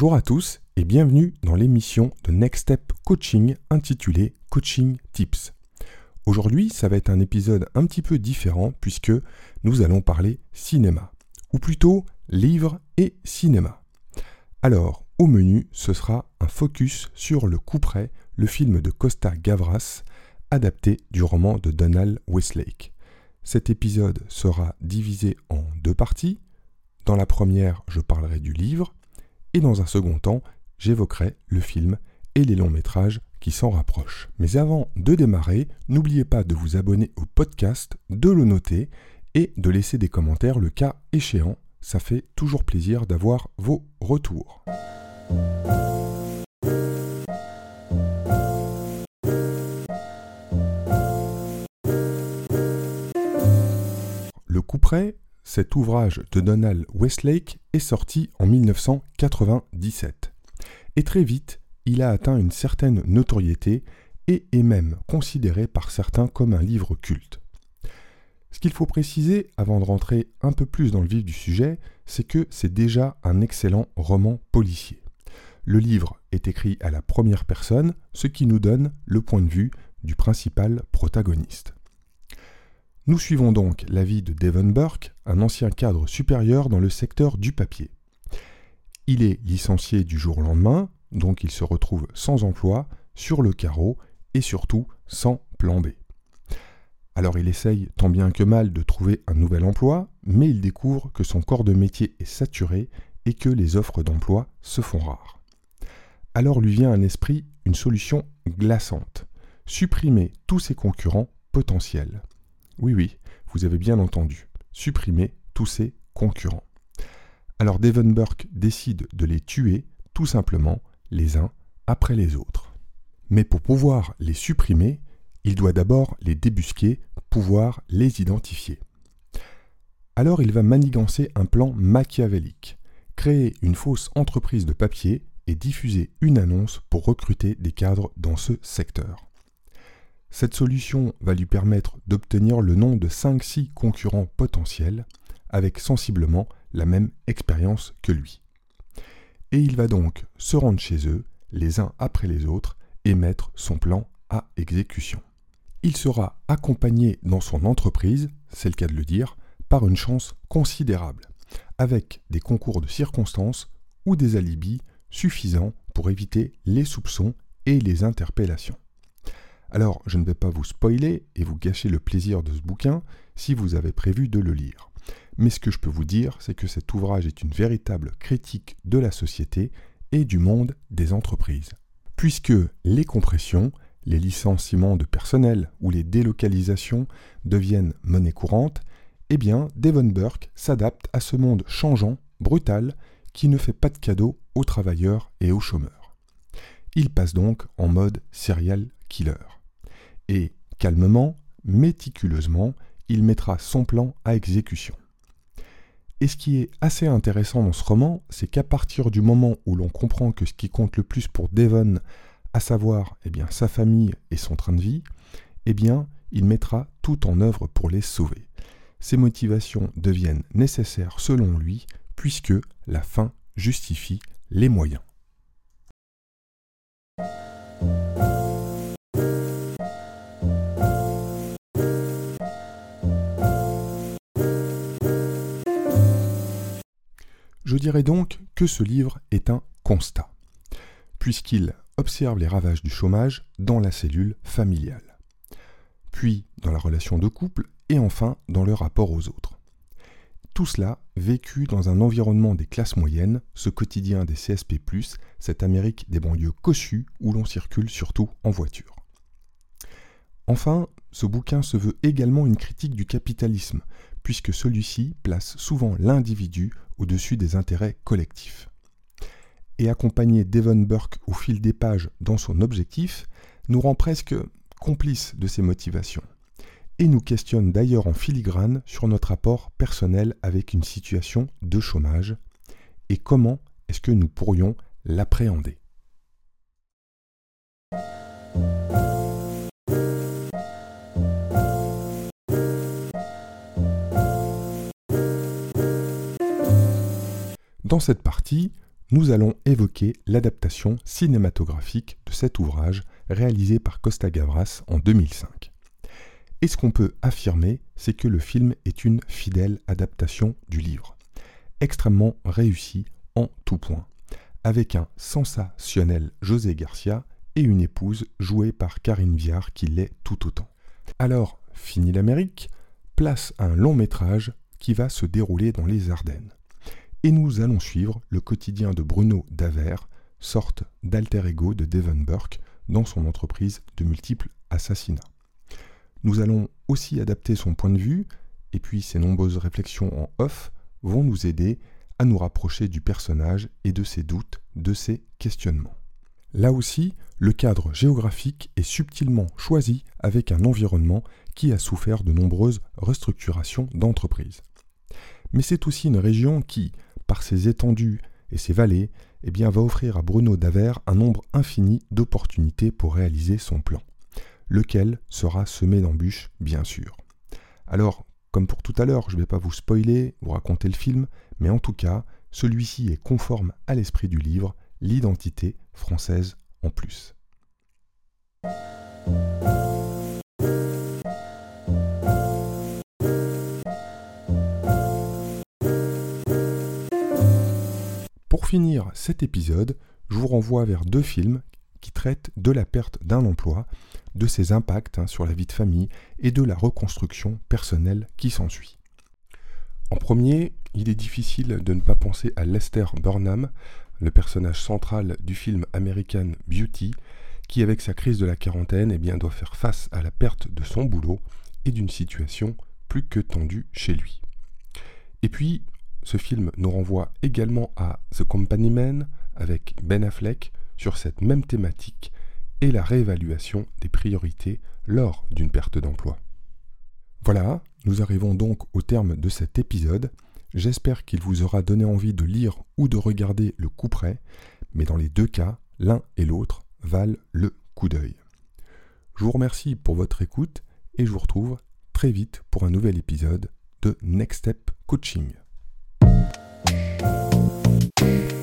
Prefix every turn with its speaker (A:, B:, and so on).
A: Bonjour à tous et bienvenue dans l'émission de Next Step Coaching intitulée Coaching Tips. Aujourd'hui, ça va être un épisode un petit peu différent puisque nous allons parler cinéma, ou plutôt livre et cinéma. Alors, au menu, ce sera un focus sur Le coup le film de Costa Gavras, adapté du roman de Donald Westlake. Cet épisode sera divisé en deux parties. Dans la première, je parlerai du livre, et dans un second temps, j'évoquerai le film et les longs métrages qui s'en rapprochent. Mais avant de démarrer, n'oubliez pas de vous abonner au podcast, de le noter et de laisser des commentaires le cas échéant. Ça fait toujours plaisir d'avoir vos retours. Le coup près, cet ouvrage de Donald Westlake est sorti en 1997. Et très vite, il a atteint une certaine notoriété et est même considéré par certains comme un livre culte. Ce qu'il faut préciser avant de rentrer un peu plus dans le vif du sujet, c'est que c'est déjà un excellent roman policier. Le livre est écrit à la première personne, ce qui nous donne le point de vue du principal protagoniste. Nous suivons donc la vie de Devon Burke, un ancien cadre supérieur dans le secteur du papier. Il est licencié du jour au lendemain, donc il se retrouve sans emploi, sur le carreau et surtout sans plan B. Alors il essaye tant bien que mal de trouver un nouvel emploi, mais il découvre que son corps de métier est saturé et que les offres d'emploi se font rares. Alors lui vient à l'esprit une solution glaçante, supprimer tous ses concurrents potentiels. Oui, oui, vous avez bien entendu. Supprimer tous ces concurrents. Alors Devon Burke décide de les tuer tout simplement les uns après les autres. Mais pour pouvoir les supprimer, il doit d'abord les débusquer, pouvoir les identifier. Alors il va manigancer un plan machiavélique, créer une fausse entreprise de papier et diffuser une annonce pour recruter des cadres dans ce secteur. Cette solution va lui permettre d'obtenir le nom de 5-6 concurrents potentiels avec sensiblement la même expérience que lui. Et il va donc se rendre chez eux, les uns après les autres, et mettre son plan à exécution. Il sera accompagné dans son entreprise, c'est le cas de le dire, par une chance considérable, avec des concours de circonstances ou des alibis suffisants pour éviter les soupçons et les interpellations. Alors, je ne vais pas vous spoiler et vous gâcher le plaisir de ce bouquin si vous avez prévu de le lire. Mais ce que je peux vous dire, c'est que cet ouvrage est une véritable critique de la société et du monde des entreprises. Puisque les compressions, les licenciements de personnel ou les délocalisations deviennent monnaie courante, eh bien, Devon Burke s'adapte à ce monde changeant, brutal, qui ne fait pas de cadeaux aux travailleurs et aux chômeurs. Il passe donc en mode serial killer et calmement, méticuleusement, il mettra son plan à exécution. Et ce qui est assez intéressant dans ce roman, c'est qu'à partir du moment où l'on comprend que ce qui compte le plus pour Devon, à savoir eh bien, sa famille et son train de vie, eh bien, il mettra tout en œuvre pour les sauver. Ses motivations deviennent nécessaires selon lui, puisque la fin justifie les moyens. Je dirais donc que ce livre est un constat, puisqu'il observe les ravages du chômage dans la cellule familiale, puis dans la relation de couple et enfin dans le rapport aux autres. Tout cela vécu dans un environnement des classes moyennes, ce quotidien des CSP, cette Amérique des banlieues cossues où l'on circule surtout en voiture. Enfin, ce bouquin se veut également une critique du capitalisme, puisque celui-ci place souvent l'individu au-dessus des intérêts collectifs. Et accompagner Devon Burke au fil des pages dans son objectif nous rend presque complices de ses motivations, et nous questionne d'ailleurs en filigrane sur notre rapport personnel avec une situation de chômage, et comment est-ce que nous pourrions l'appréhender. Dans cette partie, nous allons évoquer l'adaptation cinématographique de cet ouvrage réalisé par Costa Gavras en 2005. Et ce qu'on peut affirmer, c'est que le film est une fidèle adaptation du livre, extrêmement réussi en tout point, avec un sensationnel José Garcia et une épouse jouée par Karine Viard qui l'est tout autant. Alors, fini l'Amérique, place un long métrage qui va se dérouler dans les Ardennes. Et nous allons suivre le quotidien de Bruno Davert, sorte d'alter ego de Devon Burke, dans son entreprise de multiples assassinats. Nous allons aussi adapter son point de vue, et puis ses nombreuses réflexions en off vont nous aider à nous rapprocher du personnage et de ses doutes, de ses questionnements. Là aussi, le cadre géographique est subtilement choisi avec un environnement qui a souffert de nombreuses restructurations d'entreprises. Mais c'est aussi une région qui, par ses étendues et ses vallées, eh bien, va offrir à Bruno Daver un nombre infini d'opportunités pour réaliser son plan, lequel sera semé d'embûches, bien sûr. Alors, comme pour tout à l'heure, je ne vais pas vous spoiler, vous raconter le film, mais en tout cas, celui-ci est conforme à l'esprit du livre, l'identité française en plus. Finir cet épisode, je vous renvoie vers deux films qui traitent de la perte d'un emploi, de ses impacts hein, sur la vie de famille et de la reconstruction personnelle qui s'ensuit. En premier, il est difficile de ne pas penser à Lester Burnham, le personnage central du film American Beauty, qui avec sa crise de la quarantaine eh bien, doit faire face à la perte de son boulot et d'une situation plus que tendue chez lui. Et puis, ce film nous renvoie également à The Company Man avec Ben Affleck sur cette même thématique et la réévaluation des priorités lors d'une perte d'emploi. Voilà, nous arrivons donc au terme de cet épisode. J'espère qu'il vous aura donné envie de lire ou de regarder le coup près, mais dans les deux cas, l'un et l'autre valent le coup d'œil. Je vous remercie pour votre écoute et je vous retrouve très vite pour un nouvel épisode de Next Step Coaching. Thank you.